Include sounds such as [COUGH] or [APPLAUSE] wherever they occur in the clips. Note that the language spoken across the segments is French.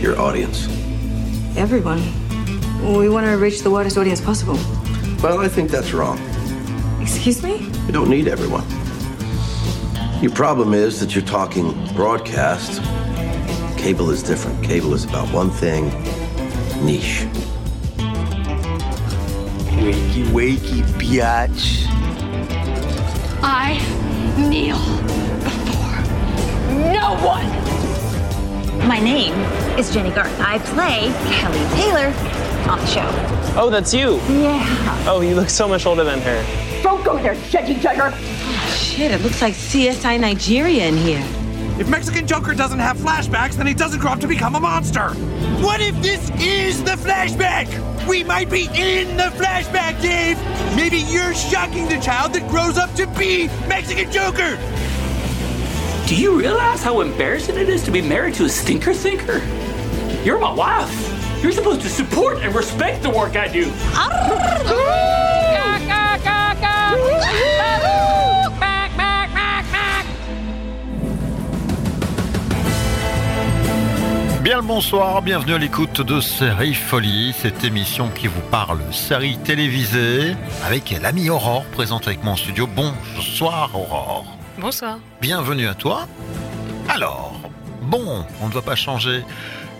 your audience? Everyone. We want to reach the widest audience possible. Well, I think that's wrong. Excuse me? You don't need everyone. Your problem is that you're talking broadcast. Cable is different. Cable is about one thing niche. Wakey, wakey, biatch. I kneel before no one. My name is Jenny Garth. I play Kelly Taylor on the show. Oh, that's you. Yeah. Oh, you look so much older than her. Don't go there, Jenny Tiger. Shit, it looks like CSI Nigeria in here. If Mexican Joker doesn't have flashbacks, then he doesn't grow up to become a monster. What if this is the flashback? We might be in the flashback, Dave. Maybe you're shocking the child that grows up to be Mexican Joker. Do you realize how embarrassing it is to be married to a stinker thinker? You're my wife. You're supposed to support and respect the work I do. Bien le bonsoir, bienvenue à l'écoute de Série Folie, cette émission qui vous parle série télévisée avec l'ami Aurore présente avec moi en studio. Bonsoir Aurore. Bonsoir. Bienvenue à toi. Alors, bon, on ne va pas changer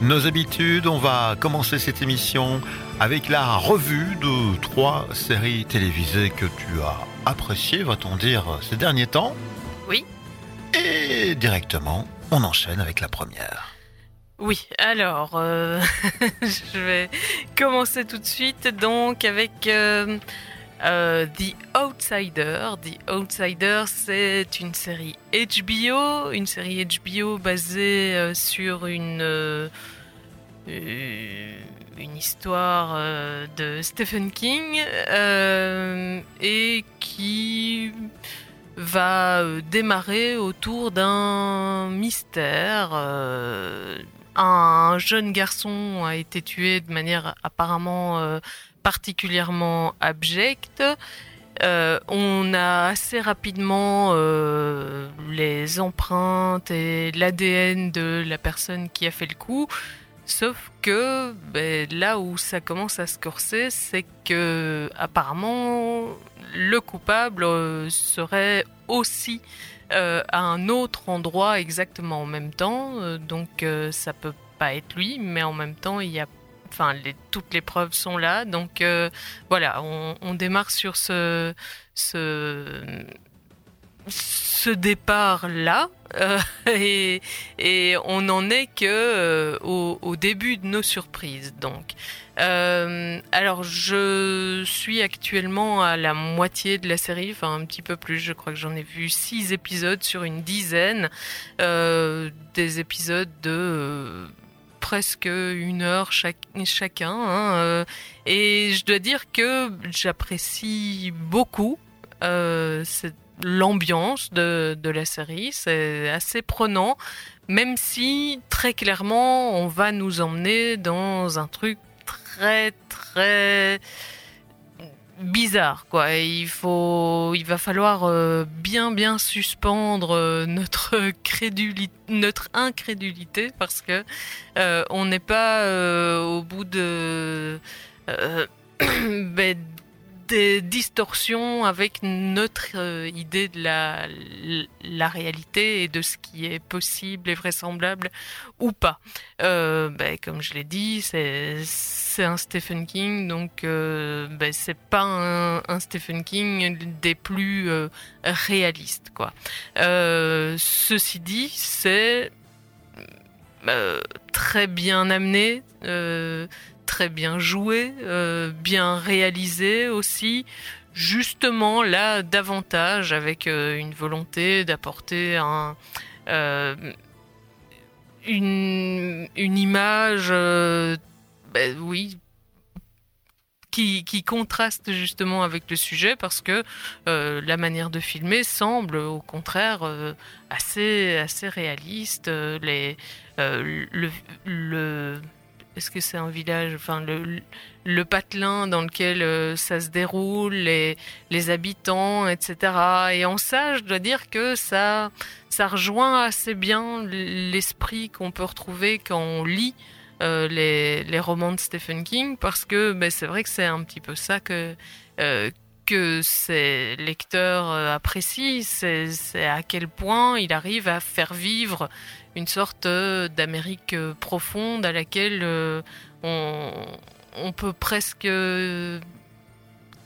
nos habitudes, on va commencer cette émission avec la revue de trois séries télévisées que tu as appréciées, va-t-on dire, ces derniers temps. Oui. Et directement, on enchaîne avec la première. Oui, alors, euh, [LAUGHS] je vais commencer tout de suite donc avec euh, euh, The Outsider. The Outsider, c'est une série HBO, une série HBO basée euh, sur une, euh, une histoire de Stephen King et qui va démarrer autour d'un mystère. un jeune garçon a été tué de manière apparemment particulièrement abjecte. Euh, on a assez rapidement euh, les empreintes et l'ADN de la personne qui a fait le coup. Sauf que ben, là où ça commence à se corser, c'est que apparemment le coupable euh, serait aussi euh, à un autre endroit exactement en même temps. Donc ça peut pas être lui, mais en même temps il y a, enfin toutes les preuves sont là. Donc euh, voilà, on, démarre sur ce ce ce départ là [LAUGHS] et, on n'en est que euh, au, début de nos surprises donc. Euh, alors je suis actuellement à la moitié de la série enfin un petit peu plus. Je crois que j'en ai vu six épisodes sur une dizaine euh, des épisodes de euh, presque une heure chacun hein, euh, et je dois dire que j'apprécie beaucoup euh, l'ambiance de, de la série. C'est assez prenant, même si très clairement on va nous emmener dans un truc très très bizarre quoi. Il faut, il va falloir euh, bien bien suspendre euh, notre crédulité, notre incrédulité parce que euh, on n'est pas au bout de [CLEARS THROAT] ben, des distorsions avec notre euh, idée de la, la réalité et de ce qui est possible et vraisemblable ou pas. Euh, ben, comme je l'ai dit, c'est un Stephen King, donc euh, ben, c'est pas un, un Stephen King des plus euh, réalistes, quoi. Ceci dit, c'est très bien amené. Très bien joué, euh, bien réalisé aussi. Justement là davantage avec euh, une volonté d'apporter un euh, une, image, ben qui, qui contraste justement avec le sujet parce que la manière de filmer semble au contraire assez assez réaliste. Les le, le est-ce que c'est un village Enfin, le, le patelin dans lequel euh, ça se déroule, les, les habitants, etc. Et en ça, je dois dire que ça, ça rejoint assez bien l'esprit qu'on peut retrouver quand on lit euh, les, les, romans de Stephen King parce que ben, c'est vrai que c'est un petit peu ça que, euh, que ses lecteurs apprécient, c'est à quel point il arrive à faire vivre une sorte d'Amérique profonde à laquelle on, on, peut presque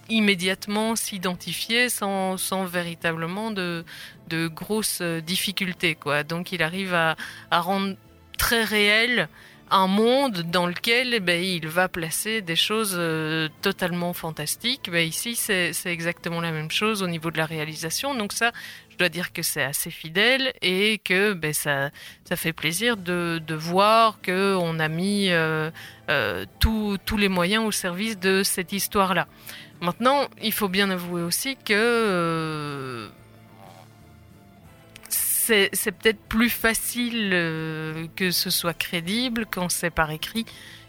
immédiatement s'identifier sans, sans, véritablement de, de grosses difficultés. Quoi. Donc il arrive à, à rendre très réel un monde dans lequel eh ben, il va placer des choses euh, totalement fantastiques. Ben, ici, c'est exactement la même chose au niveau de la réalisation. Donc ça, je dois dire que c'est assez fidèle et que ben, ça, fait plaisir de, de voir qu'on a mis euh, euh, tous les moyens au service de cette histoire-là. Maintenant, il faut bien avouer aussi que c'est peut-être plus facile euh, que ce soit crédible quand c'est par écrit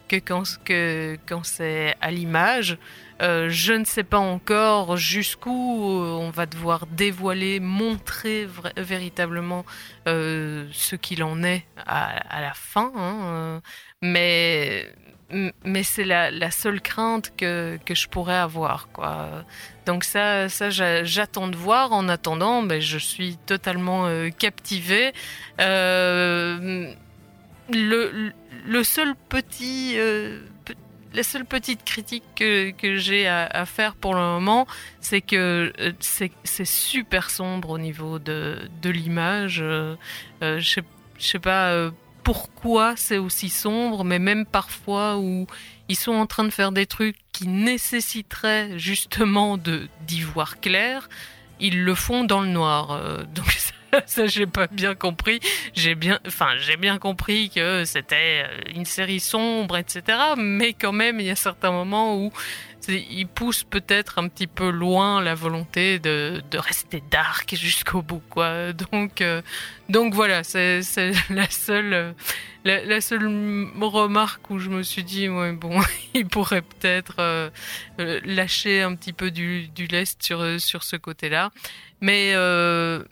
que quand, que, quand c'est à l'image. Euh, je ne sais pas encore jusqu'où euh, on va devoir dévoiler, montrer véritablement ce qu'il en est à, la fin. Hein, mais mais c'est la, seule crainte que, que, je pourrais avoir. Quoi. Donc ça, ça j'attends de voir. En attendant, ben, je suis totalement euh, captivée. Euh, le, le, seul petit... Euh, la seule petite critique que, que j'ai à, faire pour le moment, c'est que c'est super sombre au niveau de, de l'image. je sais, je sais pas pourquoi c'est aussi sombre, mais même parfois où ils sont en train de faire des trucs qui nécessiteraient justement d'y voir clair, ils le font dans le noir. Euh, donc [LAUGHS] [LAUGHS] ça j'ai pas bien compris. J'ai bien, enfin j'ai bien compris que c'était euh, une série sombre, etc. Mais quand même, il y a certains moments où il pousse peut-être un petit peu loin la volonté de, de rester dark jusqu'au bout, quoi. Donc, euh, donc voilà, c'est [LAUGHS] la seule, la, seule remarque où je me suis dit, ouais, bon, [LAUGHS] il pourrait peut-être euh, euh, lâcher un petit peu du, du lest sur, sur ce côté-là. Mais,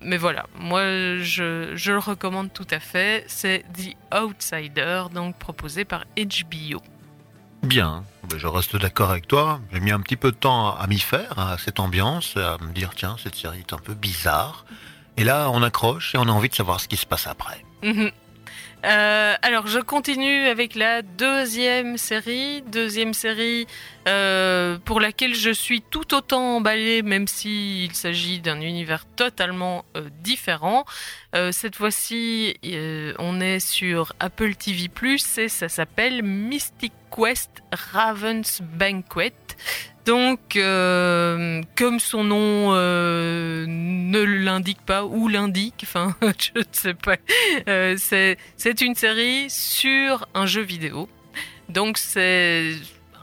mais voilà, moi je, je le recommande tout à fait. C'est The Outsider, donc proposé par HBO. Bien, je reste d'accord avec toi. J'ai mis un petit peu de temps à m'y faire, à cette ambiance, à me dire tiens, cette série est un peu bizarre. Et là, on accroche et on a envie de savoir ce qui se passe après. Euh, alors, je continue avec la deuxième série. Deuxième série euh, pour laquelle je suis tout autant emballée, même s'il s'agit d'un univers totalement euh, différent. cette fois-ci, on est sur Apple TV+, et ça s'appelle Mystic Quest Raven's Banquet. Donc, euh, comme son nom euh, ne l'indique pas ou l'indique, enfin, [LAUGHS] je ne sais pas, euh, c'est une série sur un jeu vidéo. Donc, c'est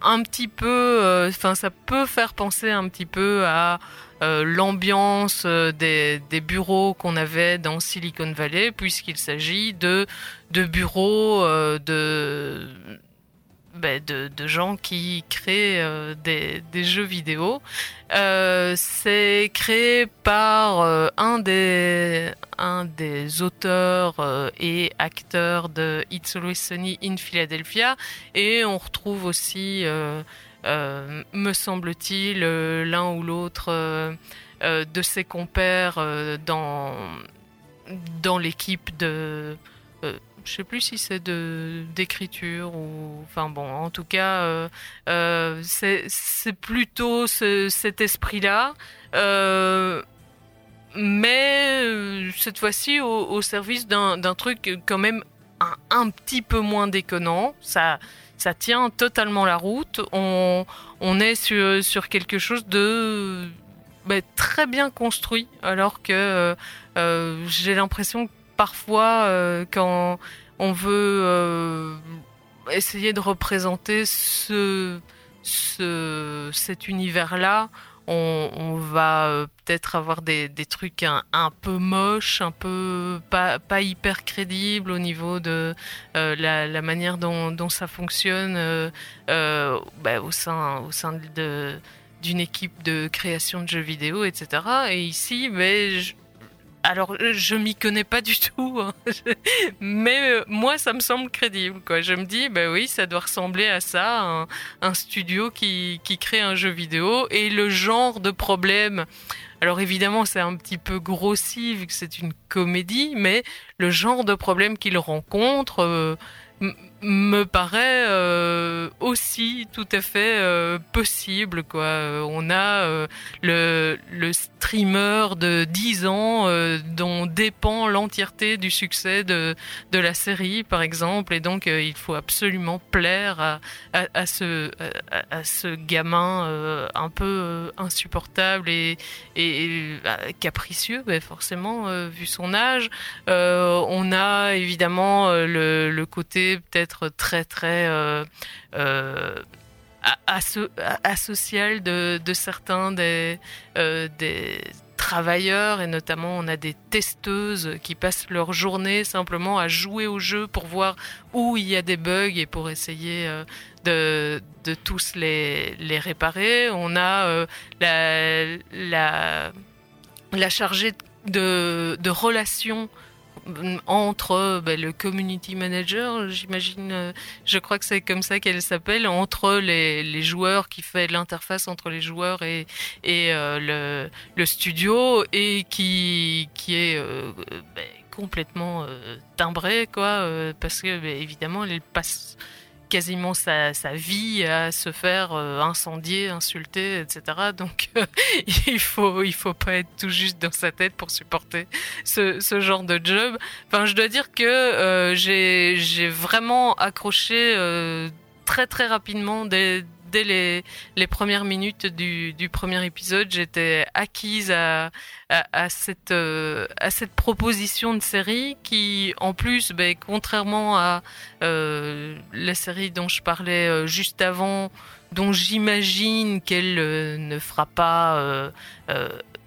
un petit peu, enfin, ça peut faire penser un petit peu à l'ambiance des, bureaux qu'on avait dans Silicon Valley, puisqu'il s'agit de bureaux de bah, de, gens qui créent euh, des, jeux vidéo. Euh, c'est créé par euh, un, des, auteurs et acteurs de It's Always Sunny in Philadelphia et on retrouve aussi, me semble-t-il, l'un ou l'autre de ses compères dans l'équipe de je sais plus si c'est d'écriture ou enfin bon en tout cas euh, euh, c'est plutôt cet esprit là euh, mais cette fois-ci au, service d'un truc quand même un, petit peu moins déconnant. Ça ça tient totalement la route. On, est sur, sur quelque chose de bah, très bien construit alors que j'ai l'impression que parfois, euh, quand on veut euh, essayer de représenter ce, ce cet univers-là, on, va euh, peut-être avoir des, trucs un, peu moches, un peu pas, hyper crédibles au niveau de la, manière dont, ça fonctionne bah, au sein, au sein d'une équipe de création de jeux vidéo, etc. Et ici, mais ben, alors, je m'y connais pas du tout, hein. [LAUGHS] mais euh, moi, ça me semble crédible. Quoi. Je me dis, ben oui, ça doit ressembler à ça, un, studio qui, qui crée un jeu vidéo et le genre de problème. Alors évidemment, c'est un petit peu grossi vu que c'est une comédie, mais le genre de problème qu'il rencontre. euh, me paraît euh, aussi tout à fait euh, possible quoi. Euh, On a euh, le, le streamer de 10 ans euh, dont dépend l'entièreté du succès de, de la série par exemple et donc euh, il faut absolument plaire à, à, à ce, à, à ce gamin un peu insupportable et, et, euh, capricieux ben, forcément vu son âge. On a évidemment le, le côté peut-être très très euh, euh, a- aso- a- asocial de, de certains des, euh, des travailleurs et notamment on a des testeuses qui passent leur journée simplement à jouer au jeu pour voir où il y a des bugs et pour essayer de, tous les, les réparer. On a la, la, la chargée de, de relations entre ben, le community manager, j'imagine, euh, je crois que c'est comme ça qu'elle s'appelle, entre les, les joueurs qui fait l'interface entre les joueurs et, et euh, le, le studio et qui, qui est euh, ben, complètement timbré, quoi, parce que ben, évidemment, elle passe quasiment sa, sa vie à se faire euh, incendier, insulter, etc. [LAUGHS] Donc euh, il faut il faut pas être tout juste dans sa tête pour supporter ce, ce genre de job. Enfin, je dois dire que euh, j'ai vraiment accroché très très rapidement dès dès les, premières minutes du, premier épisode, j'étais acquise euh, à cette proposition de série qui, en plus, ben, contrairement à euh, la série dont je parlais euh, juste avant, dont j'imagine qu'elle ne fera pas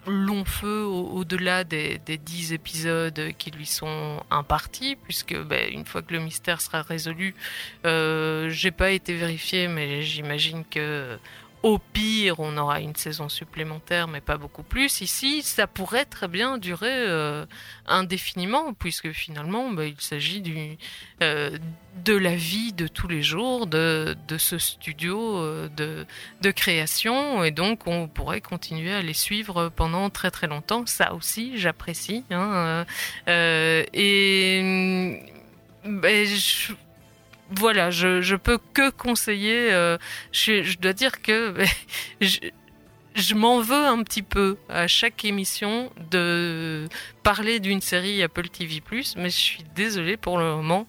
long feu au- au-delà des, des 10 épisodes qui lui sont impartis, puisque ben, une fois que le mystère sera résolu, euh, j'ai pas été vérifié, mais j'imagine que au pire, on aura une saison supplémentaire, mais pas beaucoup plus. Ici, ça pourrait très bien durer euh, indéfiniment, puisque finalement, bah, il s'agit euh, de la vie de tous les jours de, ce studio euh, de, création, et donc on pourrait continuer à les suivre pendant très très longtemps. Ça aussi, j'apprécie. hein, et ben, je- voilà, je, je peux que conseiller. euh, je, je dois dire que [LAUGHS] je, je m'en veux un petit peu à chaque émission de parler d'une série Apple TV+, mais je suis désolée pour le moment.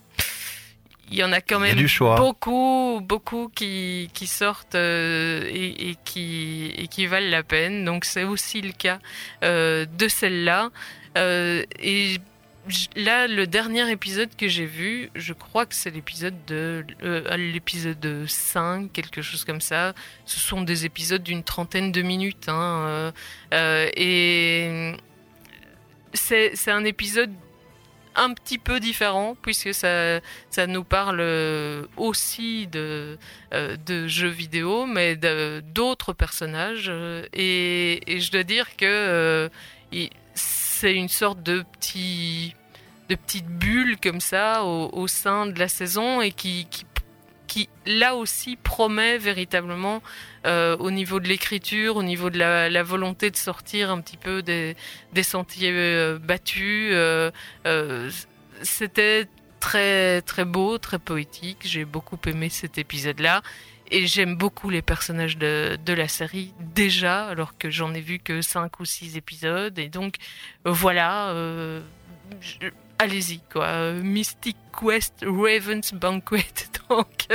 Il y en a quand a même du choix. beaucoup, beaucoup qui, qui sortent euh, et, et qui, et qui valent la peine. Donc c'est aussi le cas euh, de celle-là. Euh, et là, le dernier épisode que j'ai vu, je crois que c'est l'épisode de euh, l'épisode 5, quelque chose comme ça. Ce sont des épisodes d'une trentaine de minutes. Hein, euh, euh, et c'est un épisode un petit peu différent puisque ça, nous parle aussi de, jeux vidéo mais d'autres personnages et, je dois dire que c'est une sorte de petit de petite bulle comme ça au, sein de la saison et qui, là aussi promet véritablement euh, au niveau de l'écriture, au niveau de la, volonté de sortir un petit peu des, sentiers euh, battus. euh, C'était très très beau, très poétique. J'ai beaucoup aimé cet épisode-là. Et j'aime beaucoup les personnages de, de la série déjà, alors que j'en ai vu que 5 ou 6 épisodes. Et donc, euh, voilà, euh, allez-y, quoi. Mystic Quest Raven's Banquet. [LAUGHS] Donc,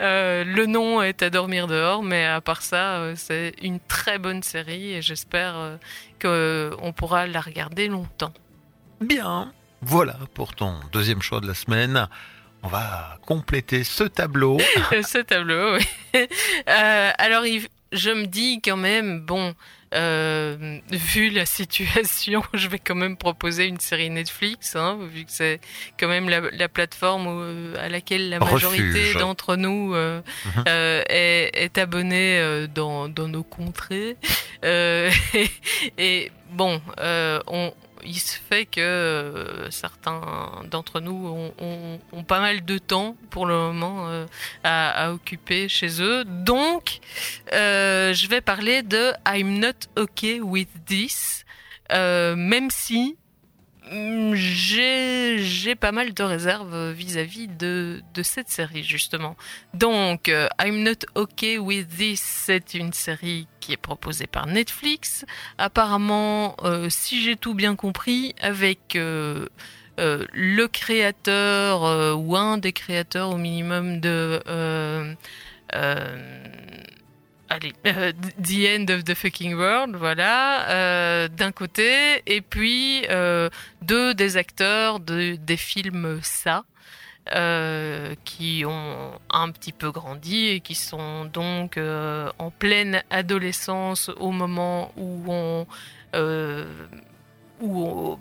euh, le nom est à dormir dehors, mais à part ça, c'est une très bonne série et j'espère qu'on pourra la regarder longtemps. Bien. Voilà pour ton deuxième choix de la semaine. On va compléter ce tableau. [LAUGHS] ce tableau, oui. Euh, alors, je me dis quand même, bon, euh, vu la situation, [LAUGHS] je vais quand même proposer une série Netflix, hein, vu que c'est quand même la, la plateforme où- à laquelle la majorité d'entre nous euh, Mhm. euh, est, est abonnée euh, dans, dans nos contrées. Euh, [LAUGHS] et, et bon, euh, on, il se fait que euh, certains d'entre nous ont, pas mal de temps pour le moment euh, à, occuper chez eux. Donc, euh, je vais parler de I'm not okay with this, même si j'ai j'ai pas mal de réserves vis-à-vis de, de cette série justement. Donc, euh, I'm Not Okay With This, c'est une série qui est proposée par Netflix. Apparemment, euh, si j'ai tout bien compris, avec euh, euh, le créateur ou un des créateurs au minimum de... [LAUGHS] euh, The End of the Fucking World, voilà, euh, d'un côté, et puis euh, deux des acteurs de, des films Ça, qui ont un petit peu grandi et qui sont donc en pleine adolescence au moment où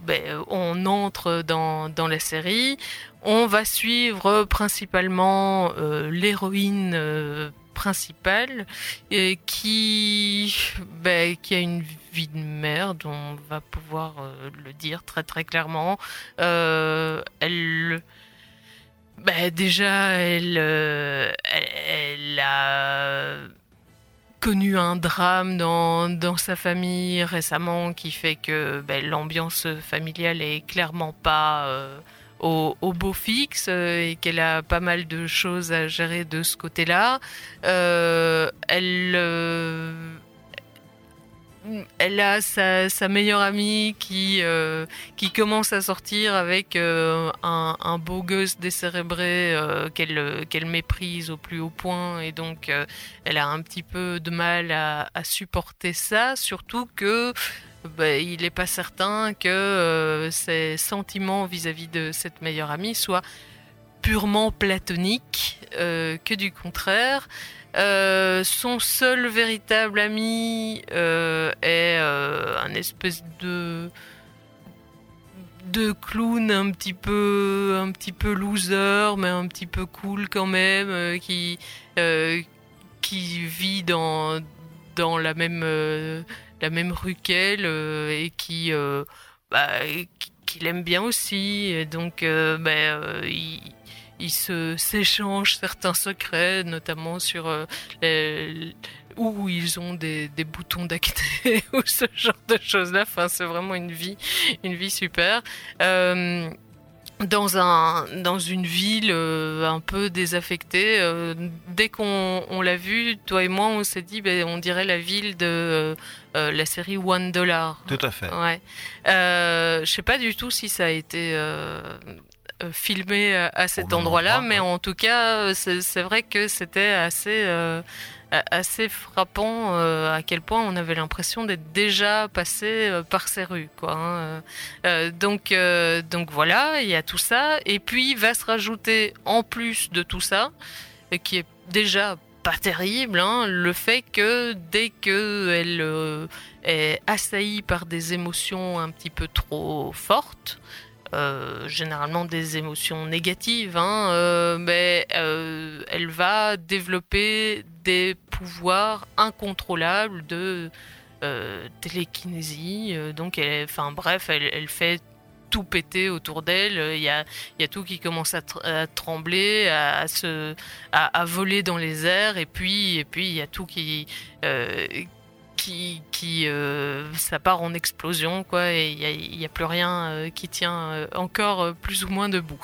ben, on entre dans, dans la série. On va suivre principalement l'héroïne principale et qui, ben, qui a une vie de merde, on va pouvoir euh, le dire très très clairement. Euh, elle, ben, déjà, elle, euh, elle, a connu un drame dans, dans sa famille récemment qui fait que ben, l'ambiance familiale est clairement pas euh, au, au beau fixe euh, et qu'elle a pas mal de choses à gérer de ce côté-là. Euh, elle, euh, elle a sa, meilleure amie qui, qui commence à sortir avec un, beau gosse décérébré qu'elle méprise au plus haut point et donc elle a un petit peu de mal à supporter ça, surtout que bah, il n'est pas certain que euh, ses sentiments vis-à-vis de cette meilleure amie soient purement platoniques, euh, que du contraire. Euh, son seul véritable ami est un espèce de de clown un petit peu un petit peu loser mais un petit peu cool quand même qui qui vit dans dans la même la même rue qu'elle euh, et qui euh, bah, qui- qu'il aime bien aussi et donc euh, bah, il ils se s'échangent certains secrets, notamment sur les- où ils ont des, des boutons d'acné [LAUGHS] ou ce genre de choses-là. Enfin, c'est vraiment une vie, une vie super. Dans un dans une ville euh, un peu désaffectée. euh, dès qu'on on l'a vu, toi et moi, on s'est dit, ben, on dirait la ville de euh, la série One Dollar. Tout à fait. Ouais. Je sais pas du tout si ça a été filmé à, cet endroit-là, endroit, mais ouais. en tout cas, c'est vrai que c'était assez assez frappant euh, à quel point on avait l'impression d'être déjà passé euh, par ces rues, quoi. hein. Euh, donc donc voilà, il y a tout ça, et puis va se rajouter en plus de tout ça, qui est déjà pas terrible, hein, le fait que dès que elle euh, est assaillie par des émotions un petit peu trop fortes, euh, généralement des émotions négatives, hein, euh, mais euh, elle va développer des pouvoirs incontrôlables de télékinésie. donc, elle, enfin bref, elle, fait tout péter autour d'elle. Il y a, tout qui commence à, tr- à trembler, à, se, voler dans les airs, et puis, et puis il y a tout qui, qui, euh, ça part en explosion, quoi, et il n'y a, plus rien euh, qui tient euh, encore plus ou moins debout.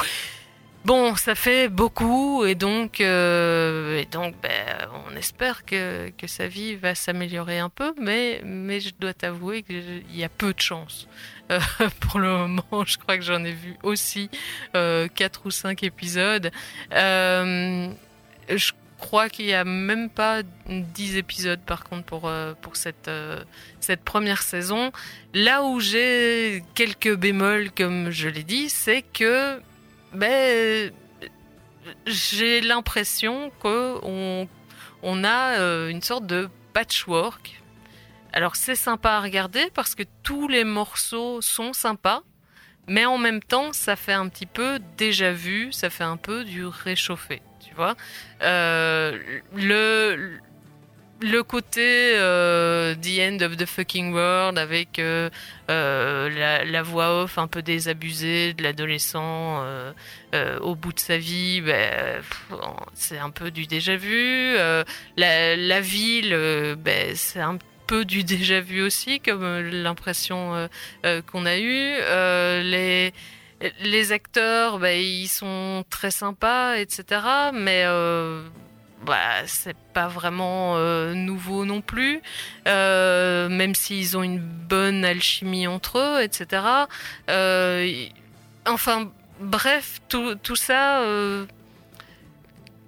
Bon, ça fait beaucoup, et donc, et donc ben, on espère que, que sa vie va s'améliorer un peu, mais, mais je dois t'avouer qu'il y a peu de chance. [LAUGHS] Pour le moment, je crois que j'en ai vu aussi euh, 4 ou 5 épisodes. Euh, je crois qu'il n'y a même pas 10 épisodes par contre pour, euh, pour cette, euh, cette première saison. Là où j'ai quelques bémols, comme je l'ai dit, c'est que ben, j'ai l'impression qu'on on a euh, une sorte de patchwork. Alors c'est sympa à regarder parce que tous les morceaux sont sympas, mais en même temps ça fait un petit peu déjà vu, ça fait un peu du réchauffé, tu vois. Euh, le le côté euh, The End of the Fucking World avec euh, la, voix off un peu désabusée de l'adolescent au bout de sa vie, ben, c'est un peu du déjà vu. La, ville, ben, c'est un peu du déjà vu aussi, comme l'impression qu'on a eue. Les les acteurs, ben, ils sont très sympas, etc. Mais euh, bah, c'est pas vraiment euh, nouveau non plus, euh, même s'ils ont une bonne alchimie entre eux, etc. Euh, enfin, bref, tout, tout ça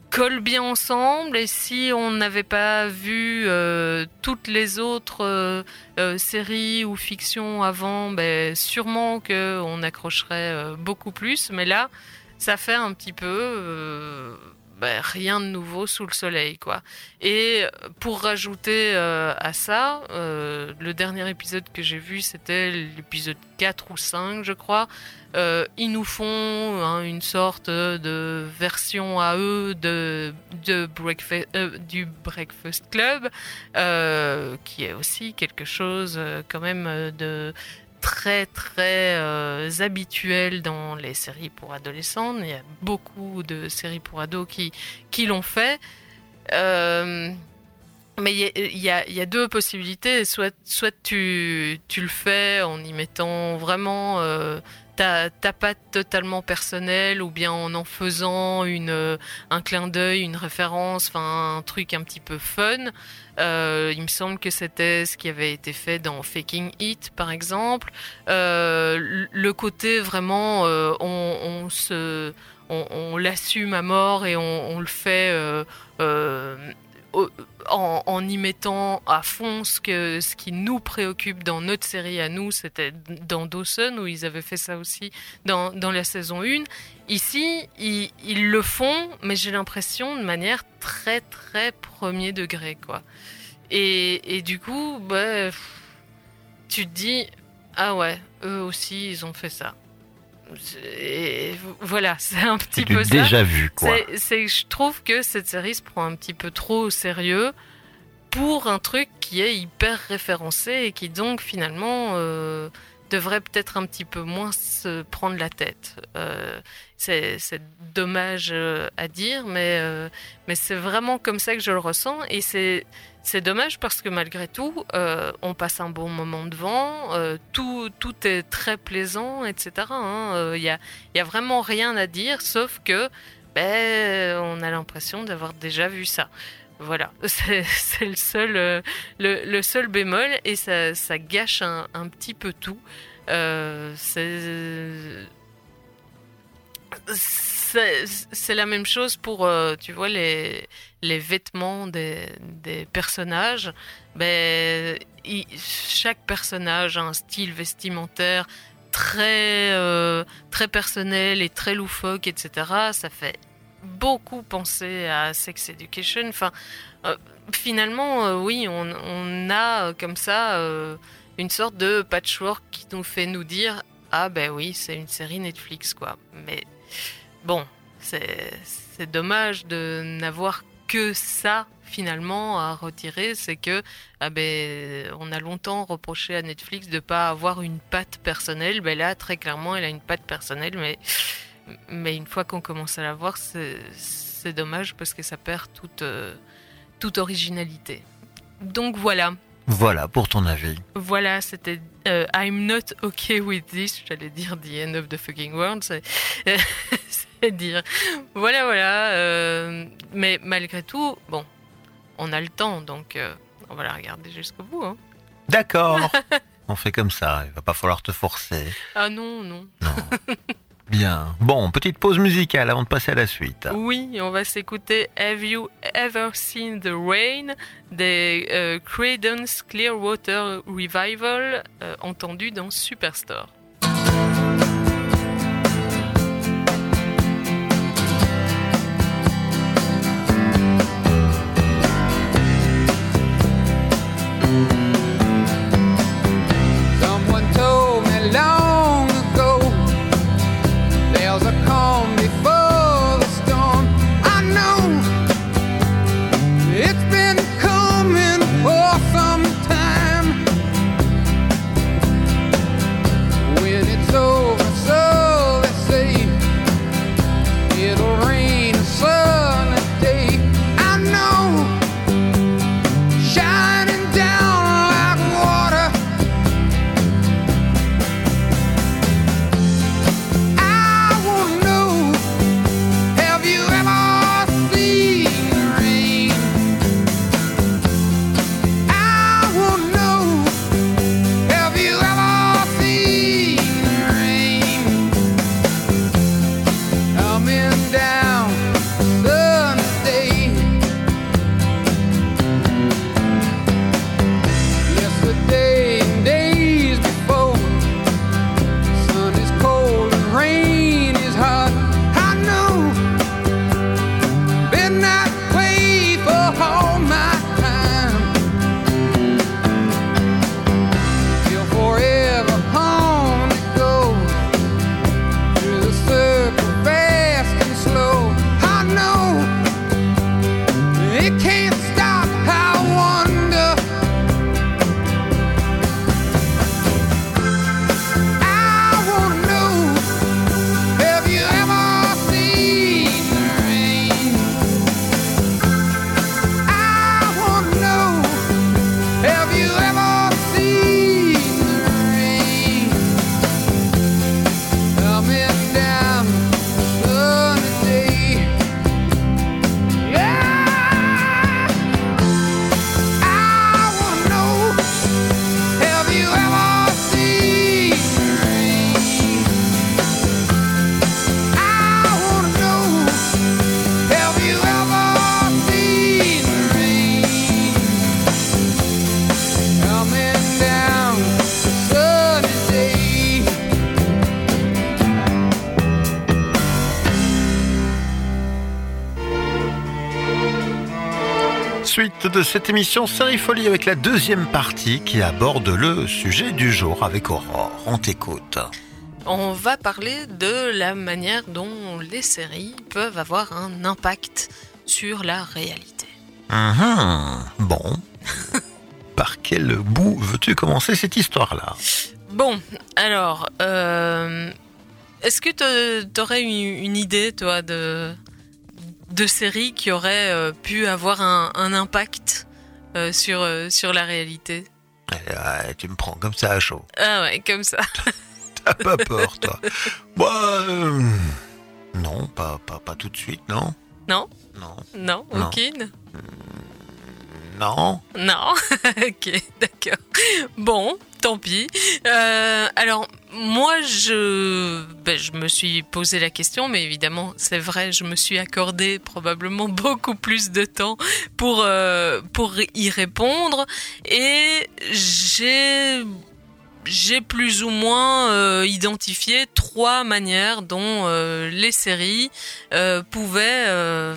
euh, colle bien ensemble. Et si on n'avait pas vu euh, toutes les autres euh, euh, séries ou fictions avant, ben, sûrement qu'on accrocherait beaucoup plus. Mais là, ça fait un petit peu euh, ben, rien de nouveau sous le soleil, quoi. Et pour rajouter euh, à ça, euh, le dernier épisode que j'ai vu, c'était l'épisode 4 ou 5, je crois. Euh, ils nous font hein, une sorte de version à eux de, euh, du Breakfast Club, euh, qui est aussi quelque chose euh, quand même euh, de très très euh, habituel dans les séries pour adolescents. Il y a beaucoup de séries pour ados qui, qui l'ont fait. Euh, mais il y a- deux possibilités. Soit, soit tu, tu le fais en y mettant vraiment euh, ta, ta patte totalement personnelle, ou bien en en faisant une, euh, un clin d'œil, une référence, enfin un truc un petit peu fun. Euh, il me semble que c'était ce qui avait été fait dans Faking It, par exemple. Euh, le- côté vraiment, on, se, on, l'assume à mort et on le fait. En, y mettant à fond ce, que, ce qui nous préoccupe dans notre série à nous, c'était dans Dawson où ils avaient fait ça aussi dans, dans la saison 1. Ici, ils, le font, mais j'ai l'impression de manière très très premier degré. quoi. Et, et du coup, bah, tu te dis, ah ouais, eux aussi, ils ont fait ça. Et voilà, [LAUGHS] c'est un petit peu ça. déjà vu, quoi. Je trouve que cette série se prend un petit peu trop au sérieux pour un truc qui est hyper référencé et qui donc finalement euh, devrait peut-être un petit peu moins se prendre la tête. Euh, c'est, dommage euh, à dire, mais, euh, mais c'est vraiment comme ça que je le ressens et c'est, c'est dommage parce que malgré tout, euh, on passe un bon moment devant, euh, tout, tout est très plaisant, etc. Il hein. Euh, y, a, vraiment rien à dire, sauf que ben, on a l'impression d'avoir déjà vu ça. Voilà, [LAUGHS] c'est le seul, euh, le, seul bémol et ça, gâche un, petit peu tout. C'est la même chose pour, tu vois, les, les vêtements des, des personnages. Ben, chaque personnage a un style vestimentaire très, euh, très personnel et très loufoque, etc. Ça fait beaucoup penser à Sex Education. Euh, finalement, euh, oui, on, on a comme ça une sorte de patchwork qui nous fait nous dire ah ben oui, c'est une série Netflix quoi. Mais bon, c'est c'est dommage de n'avoir que ça finalement à retirer, c'est que ah ben on a longtemps reproché à Netflix de pas avoir une patte personnelle. Ben là, très clairement, elle a une patte personnelle, mais mais une fois qu'on commence à la voir, c'est dommage parce que ça perd toute euh, toute originalité. Donc voilà. Voilà pour ton avis. Voilà, c'était euh, I'm not okay with this. J'allais dire the end of the fucking world. [LAUGHS] [LAUGHS] Dire. Voilà, voilà. euh, mais malgré tout, bon, on a le temps, donc euh, on va la regarder jusqu'au bout. hein. D'accord. [LAUGHS] On fait comme ça, il va pas falloir te forcer. Ah non, non. [LAUGHS] Bien. Bon, petite pause musicale avant de passer à la suite. Oui, on va s'écouter Have You Ever Seen the Rain des euh, Creedence Clearwater Revival, euh, entendu dans Superstore. De cette émission Série Folie avec la deuxième partie qui aborde le sujet du jour avec Aurore. On t'écoute. On va parler de la manière dont les séries peuvent avoir un impact sur la réalité. Mhm. Bon. [LAUGHS] Par quel bout veux-tu commencer cette histoire-là? Bon, alors, euh, est-ce que tu aurais une, une idée, toi, de, de séries qui auraient euh, pu avoir un, un impact euh, sur, euh, sur la réalité Eh, Tu me prends comme ça à chaud. Ah ouais, comme ça. [LAUGHS] T'as pas peur, toi Bah, euh, non, pas, pas, pas tout de suite, non Non Non. Non, Non. aucune Non Non [LAUGHS] Ok, d'accord. Bon, tant pis. Euh, alors, moi, je, ben, je me suis posé la question, mais évidemment, c'est vrai, je me suis accordé probablement [LAUGHS] beaucoup plus de temps pour, euh, y répondre. Et j'ai plus ou moins euh, identifié trois manières dont les séries pouvaient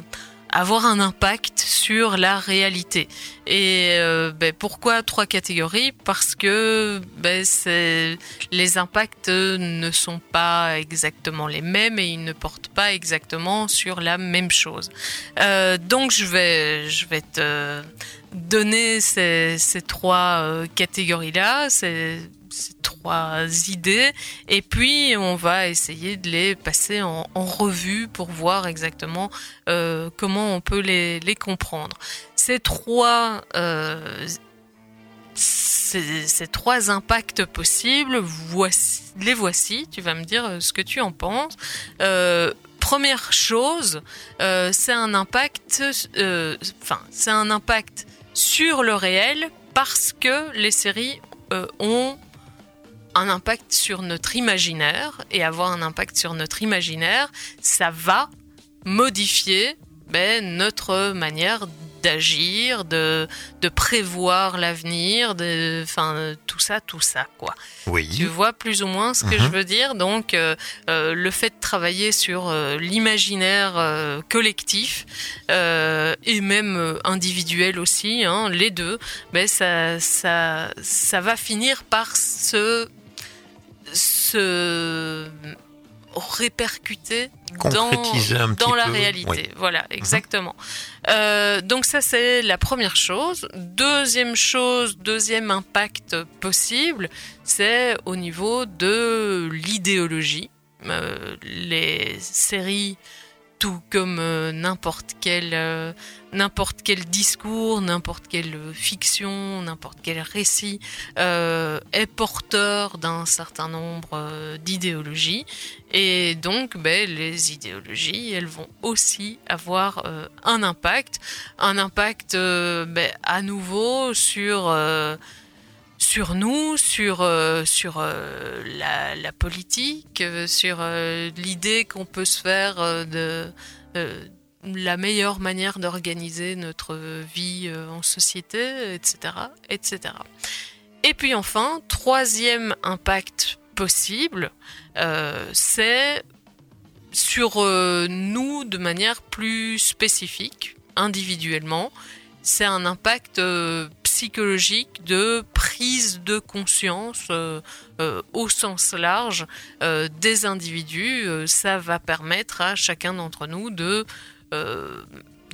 avoir un impact sur la réalité. Et euh, ben, pourquoi trois catégories? Parce que ben, les impacts ne sont pas exactement les mêmes et ils ne portent pas exactement sur la même chose. Euh, donc je vais, je vais te donner ces, ces trois euh, catégories-là, trois idées, et puis on va essayer de les passer en, revue pour voir exactement euh, comment on peut les, les comprendre. Ces trois, euh, ces, trois impacts possibles, voici, les voici. Tu vas me dire euh, ce que tu en penses. Première chose, c'est un impact, enfin, c'est un impact sur le réel parce que les séries ont un impact sur notre imaginaire et avoir un impact sur notre imaginaire, ça va modifier ben, notre manière d'agir, de, de prévoir l'avenir, de, enfin, tout ça, tout ça, quoi. Oui. Tu vois plus ou moins ce que Mhm. je veux dire? Donc, euh, euh, le fait de travailler sur euh, l'imaginaire collectif et même individuel aussi, hein, les deux, ben ça, ça, ça va finir par se, se répercuter dans, la peu, réalité. oui. Voilà, exactement. Euh, donc ça c'est la première chose. Deuxième chose, deuxième impact possible, c'est au niveau de l'idéologie. Euh, les séries, tout comme euh, n'importe quel euh, n'importe quel discours, n'importe quelle fiction, n'importe quel récit euh, est porteur d'un certain nombre euh, d'idéologies. Et donc ben, les idéologies elles vont aussi avoir euh, un impact, un impact euh, ben, à nouveau sur euh, sur nous, sur, euh, euh, la, politique, euh, sur l'idée qu'on peut se faire de la meilleure manière d'organiser notre vie en société, etc., etc. Et puis enfin, troisième impact possible, c'est sur nous de manière plus spécifique, individuellement. C'est un impact psychologique de prise de conscience euh, euh, au sens large euh, des individus. Ça va permettre à chacun d'entre nous de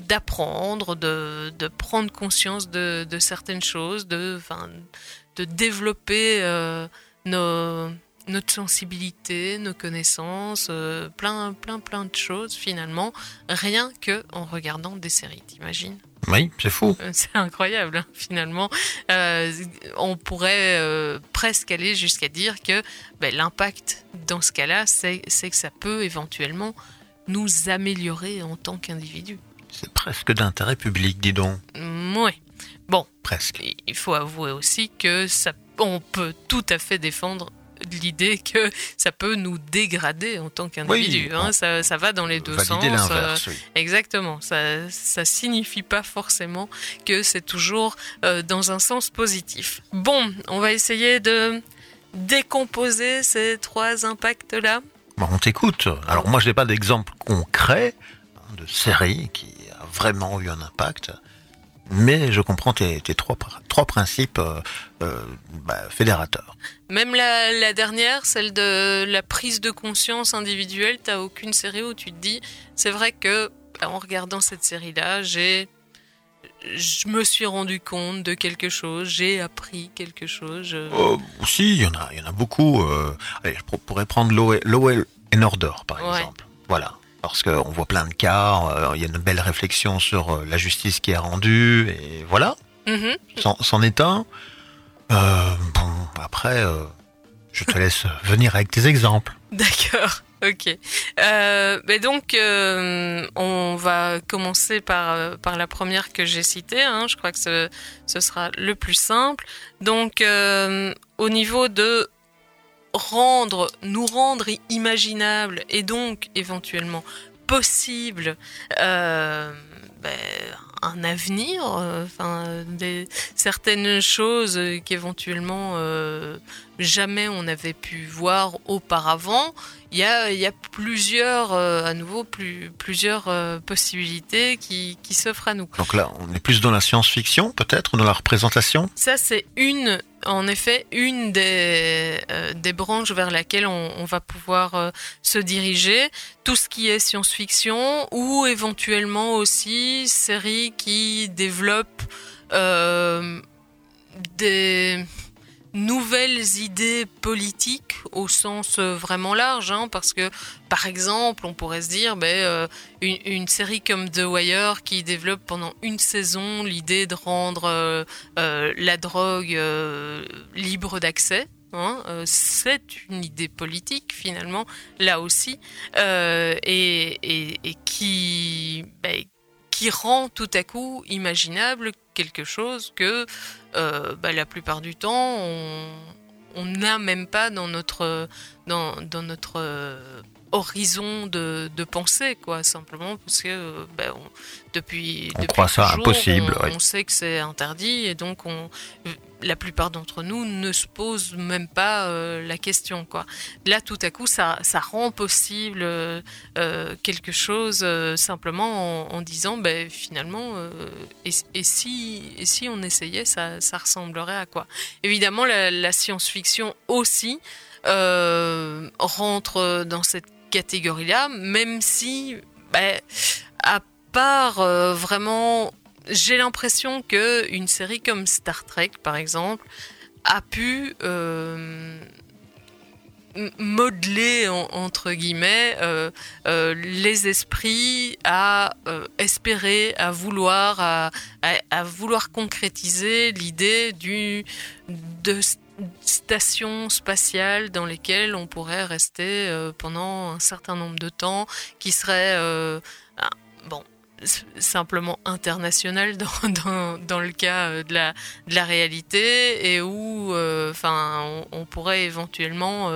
d'apprendre, de, prendre conscience de, certaines choses, de, de développer nos, notre sensibilité, nos connaissances, plein, plein, plein de choses finalement, rien que en regardant des séries, t'imagines? Oui, c'est fou. Euh, C'est incroyable, hein, finalement. Euh, on pourrait euh, presque aller jusqu'à dire que ben, l'impact dans ce cas-là, c'est c'est que ça peut éventuellement nous améliorer en tant qu'individu. C'est presque d'intérêt public, dis donc. Oui. Bon. Presque. Il faut avouer aussi que ça, on peut tout à fait défendre l'idée que ça peut nous dégrader en tant qu'individu. Oui, hein. ça, ça va dans les deux sens. L'inverse, oui. Exactement. Ça, ça signifie pas forcément que c'est toujours euh, dans un sens positif. Bon, on va essayer de décomposer ces trois impacts-là. Bon, on t'écoute. Alors moi, je n'ai pas d'exemple concret hein, de série qui a vraiment eu un impact. Mais je comprends tes, tes trois, pr- trois principes euh, euh, bah, fédérateurs. Même la, la dernière, celle de la prise de conscience individuelle, t'as aucune série où tu te dis, c'est vrai que en regardant cette série-là, j'ai, je me suis rendu compte de quelque chose, j'ai appris quelque chose. je- Euh, si, il y en a, il y en a beaucoup. euh, allez, je pour- pourrais prendre Law and Order, par Ouais. exemple. Voilà. Parce qu'on voit plein de cas, euh, il y a une belle réflexion sur euh, la justice qui est rendue, et voilà. Mhm. C'en est un. Euh, bon, après, euh, je te laisse [LAUGHS] venir avec tes exemples. D'accord, ok. Euh, mais donc, euh, on va commencer par, par la première que j'ai citée. hein. Je crois que ce, ce sera le plus simple. Donc, euh, au niveau de rendre, nous rendre imaginable et donc éventuellement possible euh, ben, un avenir, euh, enfin certaines choses qu'éventuellement euh, jamais on avait pu voir auparavant. Il y a, il y a plusieurs, euh, à nouveau, plus, plusieurs euh, possibilités qui, qui s'offrent à nous. Donc là, on est plus dans la science-fiction, peut-être, dans la représentation? Ça, c'est une, en effet, une des, euh, des branches vers laquelle on, on va pouvoir euh, se diriger. Tout ce qui est science-fiction ou éventuellement aussi séries qui développent euh, des nouvelles idées politiques au sens euh, vraiment large, hein, parce que par exemple, on pourrait se dire, ben, euh, une, série comme The Wire qui développe pendant une saison l'idée de rendre euh, la drogue libre d'accès. hein, c'est une idée politique finalement, là aussi, et qui, ben, qui rend tout à coup imaginable quelque chose que euh, bah, la plupart du temps on n'a même pas dans notre dans, notre horizon de, de pensée quoi simplement parce que euh, on- depuis On depuis croit ça impossible, on, sait que c'est interdit et donc on la plupart d'entre nous ne se posent même pas euh, la question quoi. Là tout à coup ça ça rend possible euh, quelque chose euh, simplement en, en disant ben finalement et, et si et si on essayait ça ça ressemblerait à quoi? Évidemment la, la science-fiction aussi rentre dans cette catégorie là même si ben, à part euh, vraiment j'ai l'impression que une série comme Star Trek par exemple a pu euh, modeler en- entre guillemets euh, les esprits à espérer, à vouloir, à, à- vouloir concrétiser l'idée du de stations spatiales dans lesquelles on pourrait rester euh, pendant un certain nombre de temps, qui serait euh, bon simplement international dans, [LAUGHS] dans, dans le cas euh, de la, de la réalité et où enfin on, pourrait éventuellement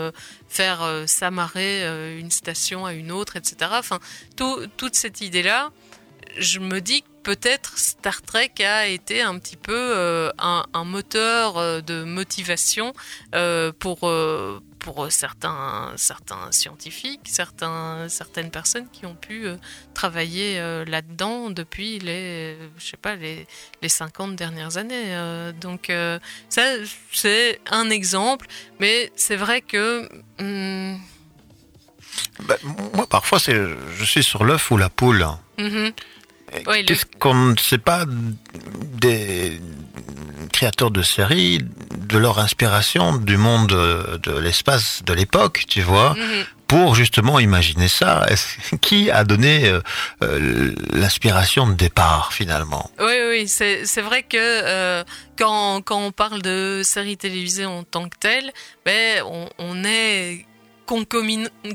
faire s'amarrer une station à une autre etc enfin tout- toute cette idée là je me dis que peut-être Star Trek a été un petit peu euh, un, un moteur euh, de motivation euh, pour euh, pour certains certains scientifiques, certains certaines personnes qui ont pu travailler là-dedans depuis les je sais pas les les 50 dernières années. Donc ça c'est un exemple, mais c'est vrai que hum, Bah, moi, parfois, c'est, je suis sur l'œuf ou la poule. mhm. Oui, le- Qu'est-ce qu'on ne sait pas des créateurs de séries, de leur inspiration du monde de, de l'espace de l'époque, tu vois, Mhm. pour justement imaginer ça Qui a donné euh, euh, l'inspiration de départ finalement? Oui, oui, c'est vrai que euh, quand, quand on parle de séries télévisées en tant que telles, ben, on, on est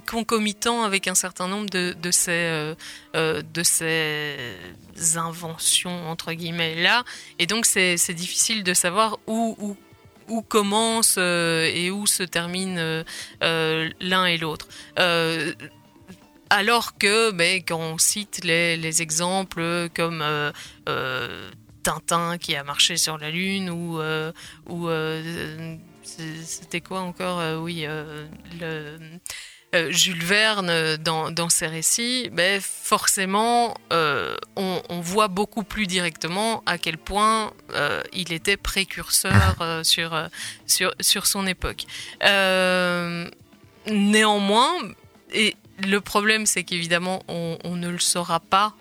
concomitant avec un certain nombre de, ces, euh, euh, de ces inventions, entre guillemets, là. Et donc, c'est difficile de savoir où, où, commence euh, et où se termine l'un et l'autre. Alors que, ben, quand on cite les, les exemples comme Tintin qui a marché sur la Lune ou, ou c'était quoi encore Euh, Oui, euh, le, euh, Jules Verne dans, dans ses récits, ben, forcément, euh, on, on voit beaucoup plus directement à quel point euh, il était précurseur [LAUGHS] sur, sur, sur son époque. Néanmoins, et le problème, c'est qu'évidemment, on, on ne le saura pas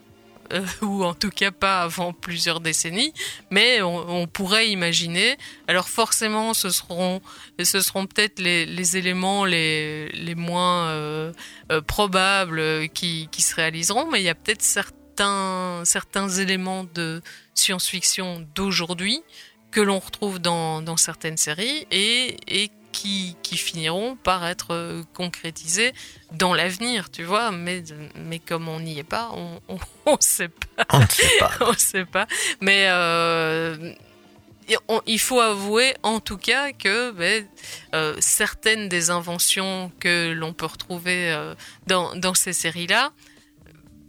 euh, ou en tout cas pas avant plusieurs décennies, mais on, pourrait imaginer. Alors forcément, ce seront, ce seront peut-être les, les éléments les, les moins euh, euh, probables qui, qui se réaliseront, mais il y a peut-être certains, certains éléments de science-fiction d'aujourd'hui que l'on retrouve dans, dans certaines séries et, et qui, qui finiront par être euh, concrétisés dans l'avenir, tu vois. Mais, mais comme on n'y est pas, on [LAUGHS] ne sait pas. On ne sait pas. [LAUGHS] on sait pas. Mais euh, on- il faut avouer, en tout cas, que ben, euh, certaines des inventions que l'on peut retrouver euh, dans, dans ces séries-là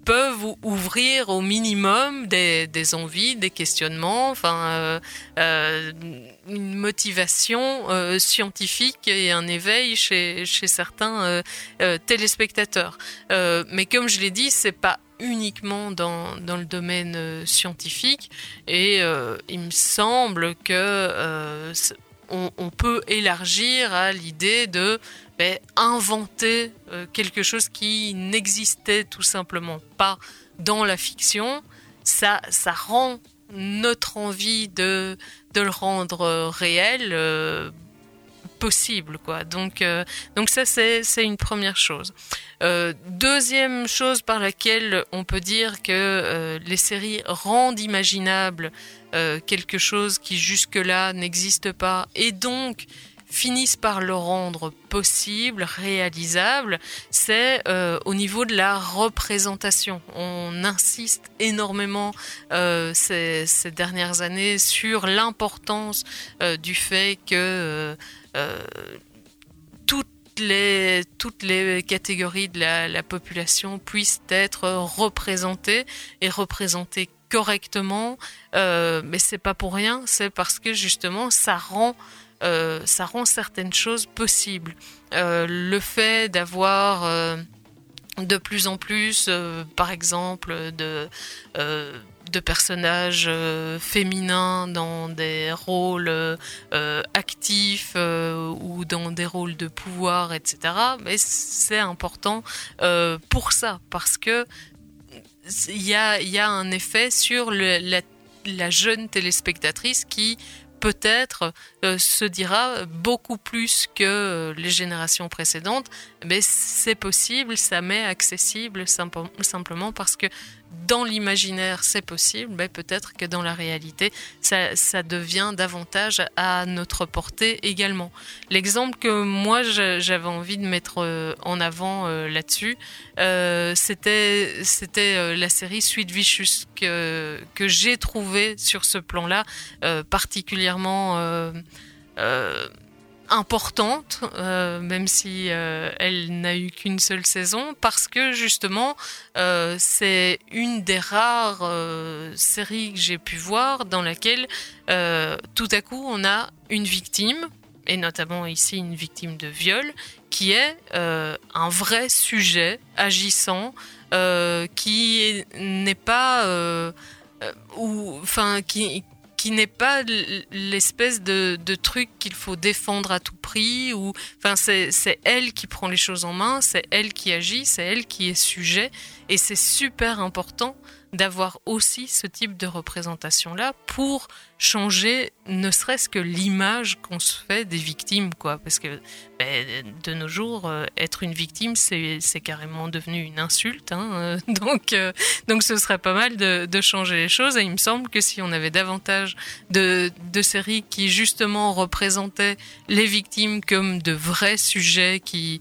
peuvent ou- ouvrir au minimum des, envies, des questionnements, enfin euh, euh, une motivation euh, scientifique et un éveil chez, chez certains téléspectateurs. Mais comme je l'ai dit, c'est pas uniquement dans, dans le domaine scientifique et il me semble que on, peut élargir à l'idée de ben, inventer euh, quelque chose qui n'existait tout simplement pas dans la fiction. Ça, ça rend notre envie de, de le rendre euh, réel euh, possible quoi donc euh, donc ça c'est une première chose Euh, deuxième chose par laquelle on peut dire que euh, les séries rendent imaginable quelque chose qui jusque-là n'existe pas et donc finissent par le rendre possible, réalisable, c'est au niveau de la représentation. On insiste énormément ces, dernières années sur l'importance du fait que toutes les, toutes les catégories de la, la population puissent être représentées et représentées correctement. Euh, mais c'est pas pour rien, c'est parce que justement ça rend euh, ça rend certaines choses possibles. Euh, le fait d'avoir euh, de plus en plus, euh, par exemple, de, euh, personnages euh, féminins dans des rôles actifs ou dans des rôles de pouvoir, etc. Mais c'est important pour ça, parce que il y a, il y a un effet sur le- la, la jeune téléspectatrice qui peut-être euh, se dira beaucoup plus que euh, les générations précédentes, mais c'est possible, ça m'est accessible simple- simplement parce que dans l'imaginaire c'est possible, mais peut-être que dans la réalité ça, devient davantage à notre portée également. L'exemple que moi j'avais envie de mettre euh, en avant euh, là-dessus, euh, c'était la série Sweet Vicious que j'ai trouvé sur ce plan-là particulièrement importante, euh, même si euh, elle n'a eu qu'une seule saison, parce que justement, euh, c'est une des rares séries que j'ai pu voir dans laquelle tout à coup on a une victime, et notamment ici une victime de viol, qui est un vrai sujet agissant, qui est- n'est pas... ou enfin qui qui n'est pas l'espèce de, truc qu'il faut défendre à tout prix ou enfin c'est elle qui prend les choses en main c'est elle qui agit c'est elle qui est sujet et c'est super important d'avoir aussi ce type de représentation là pour changer ne serait-ce que l'image qu'on se fait des victimes quoi. Parce que ben, de nos jours euh, être une victime c'est carrément devenu une insulte hein, euh, [LAUGHS] donc euh, donc ce serait pas mal de, changer les choses. Et il me semble que si on avait davantage de, de séries qui justement représentaient les victimes comme de vrais sujets qui,